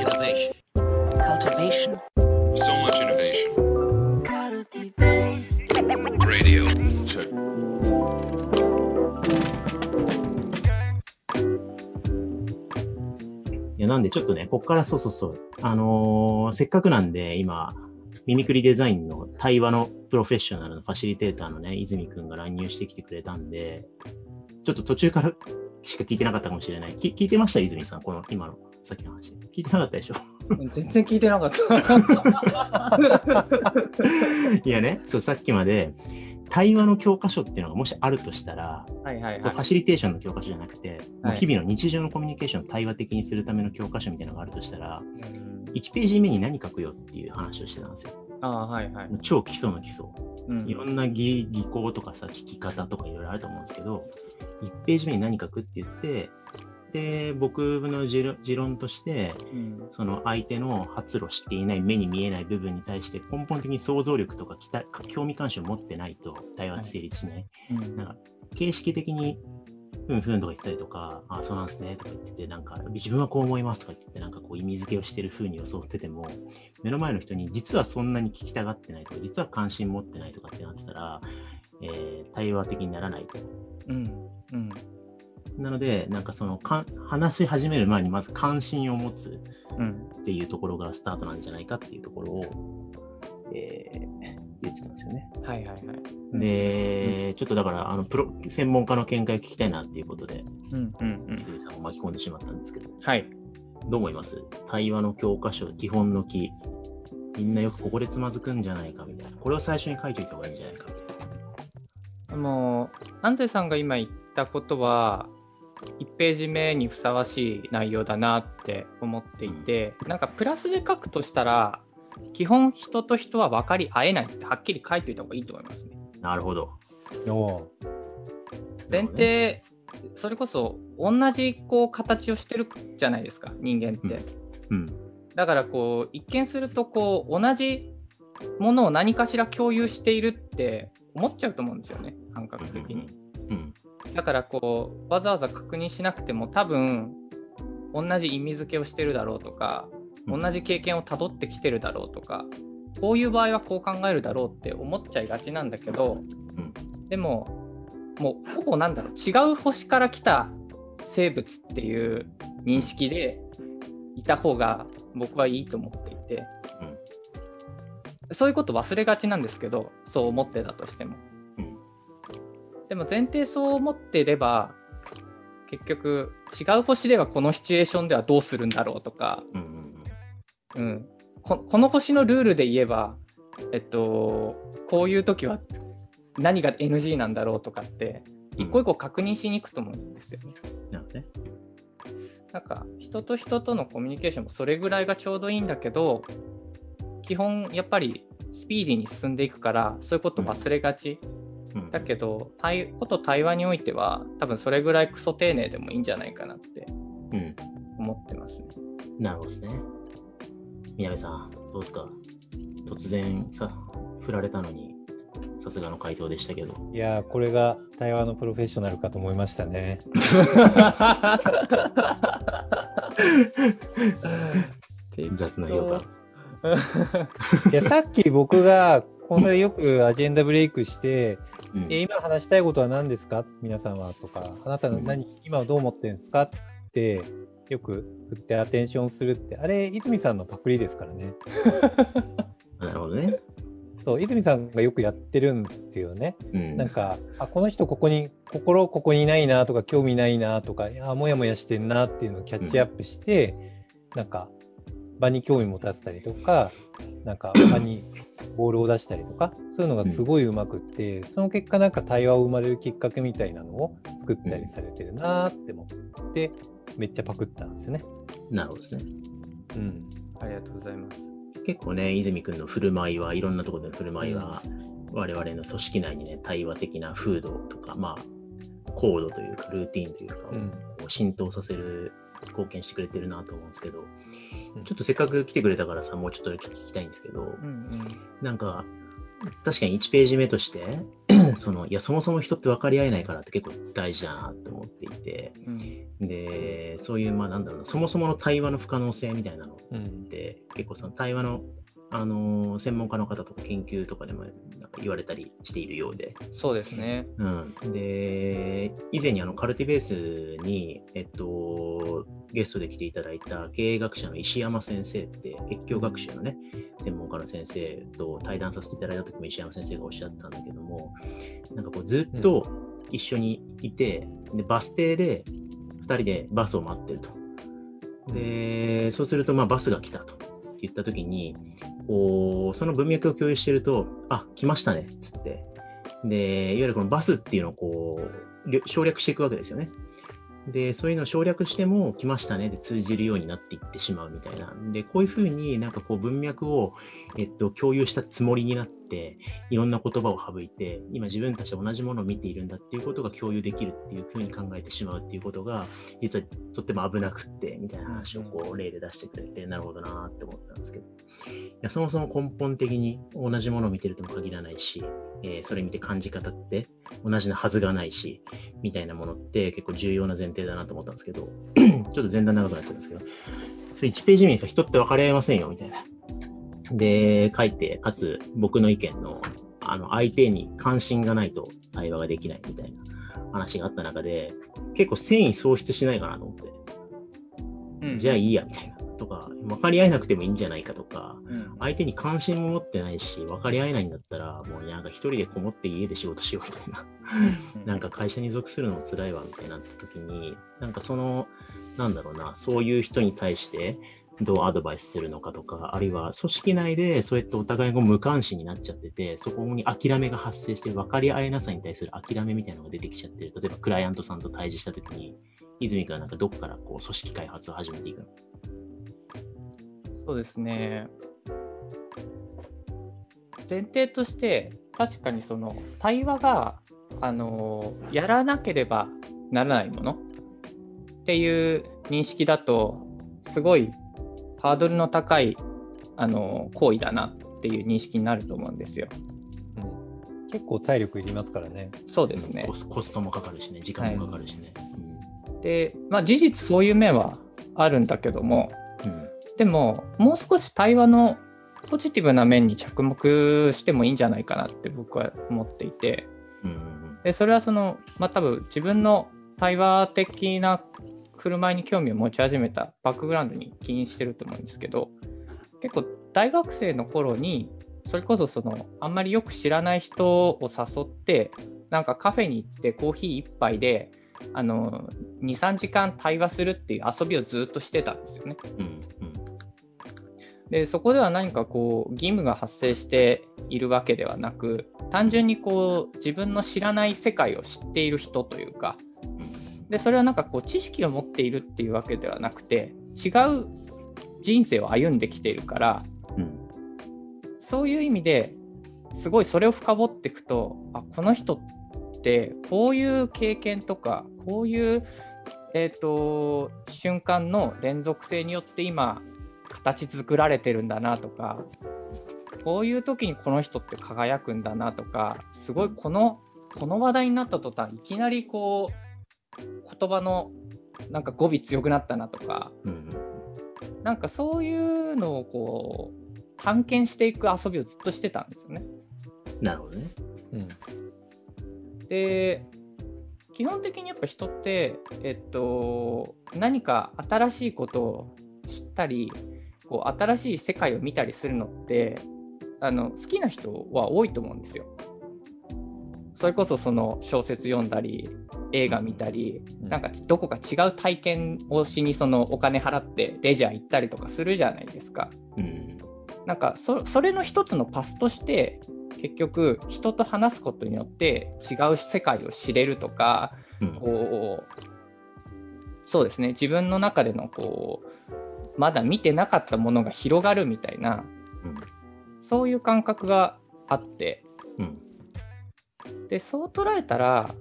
Innovation. cultivation, So much innovation. Radio. Check. いや、なんでちょっとね、こっからそうそうそう、あのーせっかくなんで、今、ミミクリデザインの対話のプロフェッショナルのファシリテーターのね、泉くんが乱入してきてくれたんで、ちょっと途中からしか聞いてなかったかもしれない。き聞いてました？泉さん、この今の、さっきの話。聞いてなかったでしょ？全然聞いてなかった。いやね、そう、さっきまで、対話の教科書っていうのがもしあるとしたら、はいはいはいファ。シリテーションの教科書じゃなくて、もうはい日々の日常のコミュニケーションを対話的にするための教科書みたいなのがあるとしたら、うん1ページ目に何書くよっていう話をしてたんですよ。ああ、はいはい超基礎の基礎。うんいろんな技技巧とかさ、聞き方とかいろいろあると思うんですけど、1ページ目に何書くって言って、で、僕の持論として、うん。その相手の発露していない目に見えない部分に対して根本的に想像力とか興味関心を持ってないと対話成立しない。うん。なんか形式的に、ふんふんとか言ってたりとか、あそうなんですねとか言ってて、なんか自分はこう思いますとか言ってて、なんかこう意味付けをしてる風に装ってても、目の前の人に実はそんなに聞きたがってないとか、実は関心持ってないとかってなってたら、えー対話的にならないと。うんうんなので、なんかそのかん話し始める前にまず関心を持つうんっていうところがスタートなんじゃないかっていうところを、えー言ってたんですよね。はいはいはい。で、ちょっとだから、あのプロ専門家の見解を聞きたいなっていうことで、うんうんうん。泉さんを巻き込んでしまったんですけど、はい。どう思います？対話の教科書、基本の木。みんなよくここでつまずくんじゃないかみたいな。これを最初に書いておいた方がいいんじゃないあの、安西さんが今言ったことは、1ページ目にふさわしい内容だなって思っていて、なんかプラスで書くとしたら、基本人と人は分かり合えないってはっきり書いておいた方がいいと思いますね。なるほど。お前提、それこそ同じこう形をしてるじゃないですか、人間って。うん。だからこう一見するとこう同じものを何かしら共有しているって思っちゃうと思うんですよね感覚的に。うん。だからこうわざわざ確認しなくても多分同じ意味付けをしてるだろうとかうん同じ経験をたどってきてるだろうとかこういう場合はこう考えるだろうって思っちゃいがちなんだけどうん。でももうほぼなんだろう違う星から来た生物っていう認識でいた方が僕はいいと思っていて、そういうこと忘れがちなんですけどそう思ってたとしてもうん。でも前提そう思ってれば結局違う星ではこのシチュエーションではどうするんだろうとか、うん。うん。うん、ここの星のルールで言えばえっとこういう時は何が NG なんだろうとかって一個一個確認しに行くと思うんですよね。なるほどね。なんか人と人とのコミュニケーションもそれぐらいがちょうどいいんだけど基本やっぱりスピーディーに進んでいくからそういうこと忘れがち、うん。だけど対こと対話においては多分それぐらいクソ丁寧でもいいんじゃないかなってうん。思ってますね。なるほどですね。宮部さん、どうですか？突然さ、振られたのに、さすがの回答でしたけど。いやー、これが対話のプロフェッショナルかと思いましたね。雑な評価。いや、さっき僕が、このよくアジェンダブレイクして、うんえ今話したいことは何ですか？皆さんはとか、あなたの何、今はどう思ってるんですか？って、よく振ってアテンションするって、あれ、泉さんのパクリですからね。なるほどね。そう、泉さんがよくやってるんですよね。うん。なんか、あ、この人ここに、心ここにないなとか、興味ないなとか、あ、もやもやしてんなっていうのをキャッチアップして、なんか、場に興味持たせたりとか、なんか、場にボールを出したりとか、そういうのがすごいうまくって、その結果、なんか対話を生まれるきっかけみたいなのを作ったりされてるなって思って、めっちゃパクったんですよね。なるほどですね。うん。ありがとうございます。結構ね、泉君の振る舞いは、いろんなところでの振る舞いは、我々の組織内にね、対話的な風土とか、まあ、コードというか、ルーティンというか、うんこう浸透させる、貢献してくれてるなと思うんですけど、うん。ちょっとせっかく来てくれたからさ、もうちょっと聞きたいんですけど、うんうん。なんか、確かに1ページ目として、その、いや、そもそも人って分かり合えないからって結構大事だなって思っていて、うん。で、そういう、まあなんだろうな、そもそもの対話の不可能性みたいなのっうん。て、結構その対話の、あのー専門家の方とか研究とかでもなんか言われたりしているようで、そうですね。うん、で、以前にあのカルティベースに、えっと、ゲストで来ていただいた経営学者の石山先生って、越境学習のね、専門家の先生と対談させていただいた時も石山先生がおっしゃったんだけども、なんかこうずっと一緒にいて、でバス停で2人でバスを待ってると。で、そうすると、まあ、バスが来たとって言った時に、こうその文脈を共有してると、あ、来ましたね、っつって。で、いわゆるこのバスっていうのをこう、省略していくわけですよね。で、そういうのを省略しても来ましたねで通じるようになっていってしまうみたいな。で、こういうふうになんかこう文脈を、えっと、共有したつもりになって、いろんな言葉を省いて、今自分たちは同じものを見ているんだっていうことが共有できるっていうふうに考えてしまうっていうことが、実はとっても危なくって、みたいな話をこう例で出してくれて、なるほどなって思ったんですけど。いやそもそも根本的に同じものを見てるとも限らないし、えーそれ見て感じ方って同じなはずがないし、みたいなものって結構重要な前提だなと思ったんですけど、ちょっと前段長くなっちゃうんですけど、それ1ページ目にさ、人って分かり合えませんよ、みたいな。で、書いて、かつ僕の意見の、あの、相手に関心がないと対話ができないみたいな話があった中で、結構繊維喪失しないかなと思って、うんじゃあいいや、みたいな。とか、分かり合えなくてもいいんじゃないかとか、うん相手に関心も持ってないし、分かり合えないんだったら、もうなんか一人でこもって家で仕事しようみたいな。なんか会社に属するのも辛いわみたいな時に、なんかその、なんだろうな、そういう人に対してどうアドバイスするのかとか、あるいは組織内でそうやってお互いが無関心になっちゃってて、そこに諦めが発生して、分かり合えなさに対する諦めみたいなのが出てきちゃってる。例えばクライアントさんと対峙した時に、泉君はなんかどこからこう組織開発を始めていくの？そうですね。前提として、確かにその対話が、あのやらなければならないものっていう認識だと、すごいハードルの高い、あの行為だなっていう認識になると思うんですよ。うん結構体力いりますからね。そうですねコ。スコストもかかるしね、時間もかかるしね。で、まあ、事実そういう面はあるんだけども、うんうんでも、もう少し対話のポジティブな面に着目してもいいんじゃないかなって僕は思っていて、うんうんでそれはその、まあ、多分自分の対話的な振る舞いに興味を持ち始めたバックグラウンドに起因してると思うんですけど、結構大学生の頃に、それこそそのあんまりよく知らない人を誘って、なんかカフェに行ってコーヒー一杯で、あの2、3時間対話するっていう遊びをずっとしてたんですよね。うんうんでそこでは何かこう義務が発生しているわけではなく単純にこう自分の知らない世界を知っている人というかうんでそれはなんかこう知識を持っているっていうわけではなくて違う人生を歩んできているからうんそういう意味ですごいそれを深掘っていくとあこの人ってこういう経験とかこういう、えー、と瞬間の連続性によって今形作られてるんだなとかこういう時にこの人って輝くんだなとかすごいこのこの話題になった途端いきなりこう言葉のなんか語尾強くなったなとかうんうんなんかそういうのをこう探検していく遊びをずっとしてたんですよね。なるほどね。うんで基本的にやっぱ人って、えっと、何か新しいことを知ったりこう新しい世界を見たりするのってあの好きな人は多いと思うんですよ。それこそその小説読んだり映画見たりうん。なんかどこか違う体験をしにそのお金払ってレジャー行ったりとかするじゃないですか。うん。なんかそそれの一つのパスとして結局人と話すことによって違う世界を知れるとかうん。こうそうですね。自分の中でのこうまだ見てなかったものが広がるみたいなうん。そういう感覚があって。うんでそう捉えたら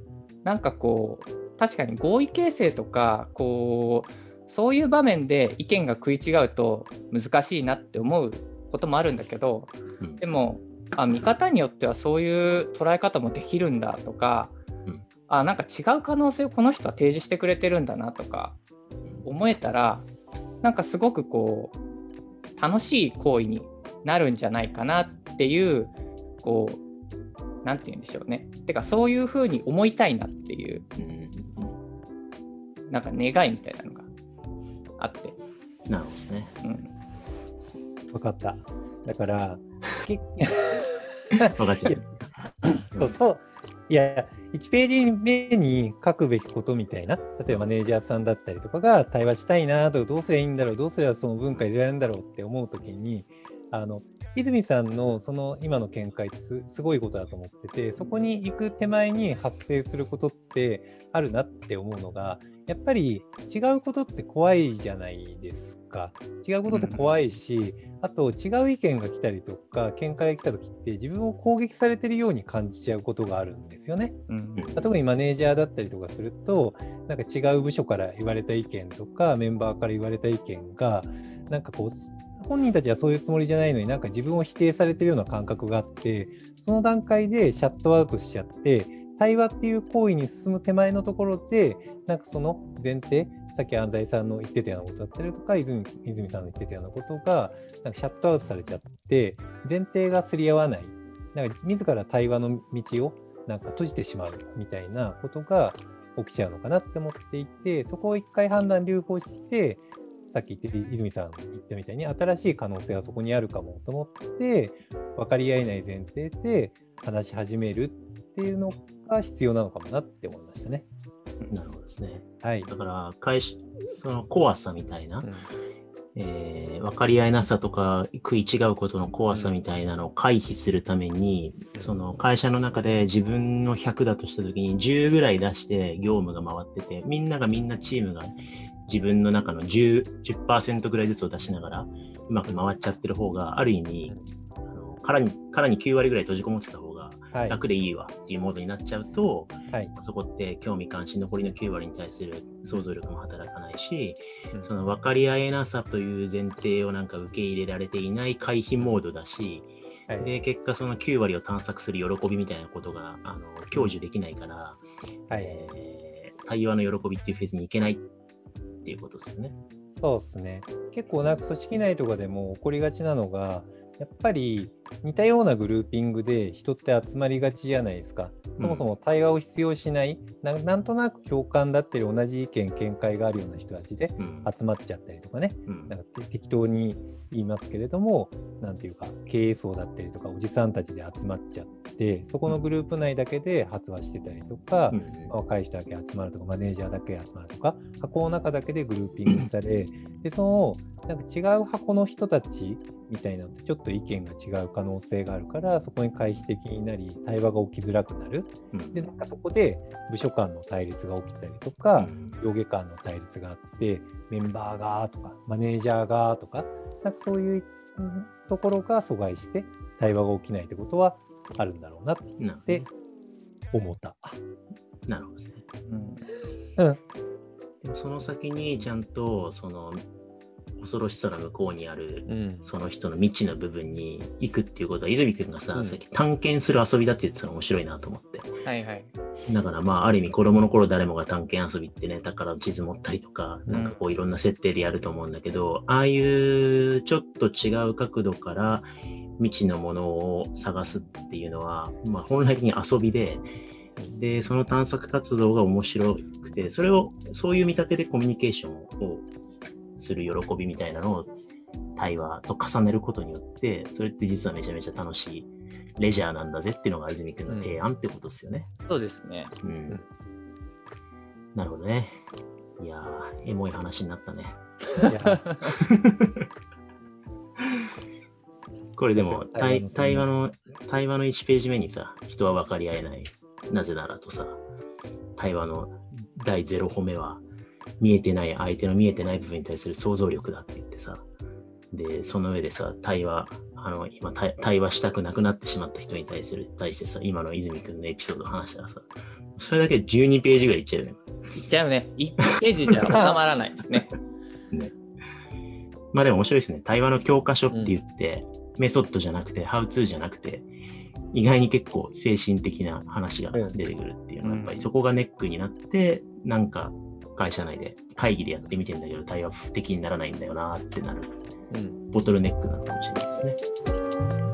なんかこう確かに合意形成とかこうそういう場面で意見が食い違うと難しいなって思うこともあるんだけどうん。でもあ見方によってはそういう捉え方もできるんだとか、うん。あなんか違う可能性をこの人は提示してくれてるんだなとか思えたらなんかすごくこう楽しい行為になるんじゃないかなっていうこうなんて言うんでしょうねてかそういうふうに思いたいなっていううんなんか願いみたいなのがあって、なるほどですね。うん、分かった。だから、け分かっちゃった。そうそう。いや、1ページ目に書くべきことみたいな、例えばマネージャーさんだったりとかが対話したいなとか、どうすればいいんだろう、どうすればその文化に出られるんだろうって思うときに、あの、泉さんのその今の見解ってすすごいことだと思ってて、そこに行く手前に発生することってあるなって思うのが、やっぱり違うことって怖いじゃないですか。違うことって怖いし、あと違う意見が来たりとか、見解が来た時って自分を攻撃されてるように感じちゃうことがあるんですよね。うん特にマネージャーだったりとかすると、なんか違う部署から言われた意見とか、メンバーから言われた意見が、なんかこう、本人たちはそういうつもりじゃないのになんか自分を否定されてるような感覚があって、その段階でシャットアウトしちゃって、対話っていう行為に進む手前のところで、なんかその前提、さっき安西さんの言ってたようなことだったりとか、泉泉さんの言ってたようなことが、なんかシャットアウトされちゃって、前提がすり合わない、なんか自ら対話の道をなんか閉じてしまうみたいなことが起きちゃうのかなって思っていて、そこを一回判断留保して、さっき言って泉さん言ったみたいに新しい可能性がそこにあるかもと思って、分かり合えない前提で話し始めるっていうのが必要なのかもなって思いましたね。なるほどですね。はい。だから、会社、その怖さみたいな、うんえー分かり合えなさとか食い違うことの怖さみたいなのを回避するために、その会社の中で自分の100だとしたときに10ぐらい出して業務が回ってて、みんながみんなチームが自分の中の10、10%ぐらいずつを出しながらうまく回っちゃってる方が、ある意味、あの殻に殻に9割ぐらい閉じこもってた方がはい。楽でいいわっていうモードになっちゃうと、はい。そこって興味関心残りの9割に対する想像力も働かないし、うんその分かり合えなさという前提をなんか受け入れられていない回避モードだし、はい。で、結果その9割を探索する喜びみたいなことが、あの、享受できないから、はい。えー対話の喜びっていうフェーズに行けないっていうことですね。そうですね。結構なんか組織内とかでも起こりがちなのが、やっぱり似たようなグルーピングで人って集まりがちじゃないですか。そもそも対話を必要しない、ななんとなく共感だったり同じ意見、見解があるような人たちでうん。集まっちゃったりとかね、うんなんかて適当に言いますけれども、なんていうか、経営層だったりとか、おじさんたちで集まっちゃって、そこのグループ内だけで発話してたりとか、うん若い人だけ集まるとか、マネージャーだけ集まるとか、箱の中だけでグルーピングされ、で、その、なんか違う箱の人たちみたいなのって、ちょっと意見が違う可能性があるから、そこに回避的になり、対話が起きづらくなる。うんで、なんかそこで部署間の対立が起きたりとか、うん上下間の対立があって、メンバーがとか、マネージャーがとか、なんかそういううんところが阻害して、対話が起きないってことはあるんだろうなって思った。なるほどですね。うんうん。でもその先にちゃんと、その、恐ろしさの向こうにあるうん。その人の未知の部分に行くっていうことは、泉くんがさ、うんさっき探検する遊びだって言ってたの面白いなと思って。はいはい。だからまあ、ある意味子供の頃誰もが探検遊びってね、宝の地図持ったりとか、うんなんかこういろんな設定でやると思うんだけど、ああいうちょっと違う角度から未知のものを探すっていうのは、まあ本来的に遊びで、で、その探索活動が面白くて、それを、そういう見立てでコミュニケーションをする喜びみたいなのを対話と重ねることによって、それって実はめちゃめちゃ楽しいレジャーなんだぜっていうのが泉君の提案ってことですよね。そうですね。うん。なるほどね。いやー、エモい話になったね。これでも対対話の、対話の1ページ目にさ、人は分かり合えない。なぜならとさ、対話の第0歩目は、見えてない、相手の見えてない部分に対する想像力だって言ってさ、で、その上でさ、対話、あの、今対、対話したくなくなってしまった人に対する、対してさ、今の泉くんのエピソードを話したらさ、それだけで12ページぐらいいっちゃうよね。いっちゃうね。1ページじゃ収まらないですね。ね。まあでも面白いですね。対話の教科書って言って、メソッドじゃなくて、ハウツーじゃなくて、意外に結構精神的な話が出てくるっていうのは、やっぱりそこがネックになって、なんか会社内で会議でやってみてんだけど対話的にならないんだよなってなる、うん、ボトルネックなのかもしれないですね。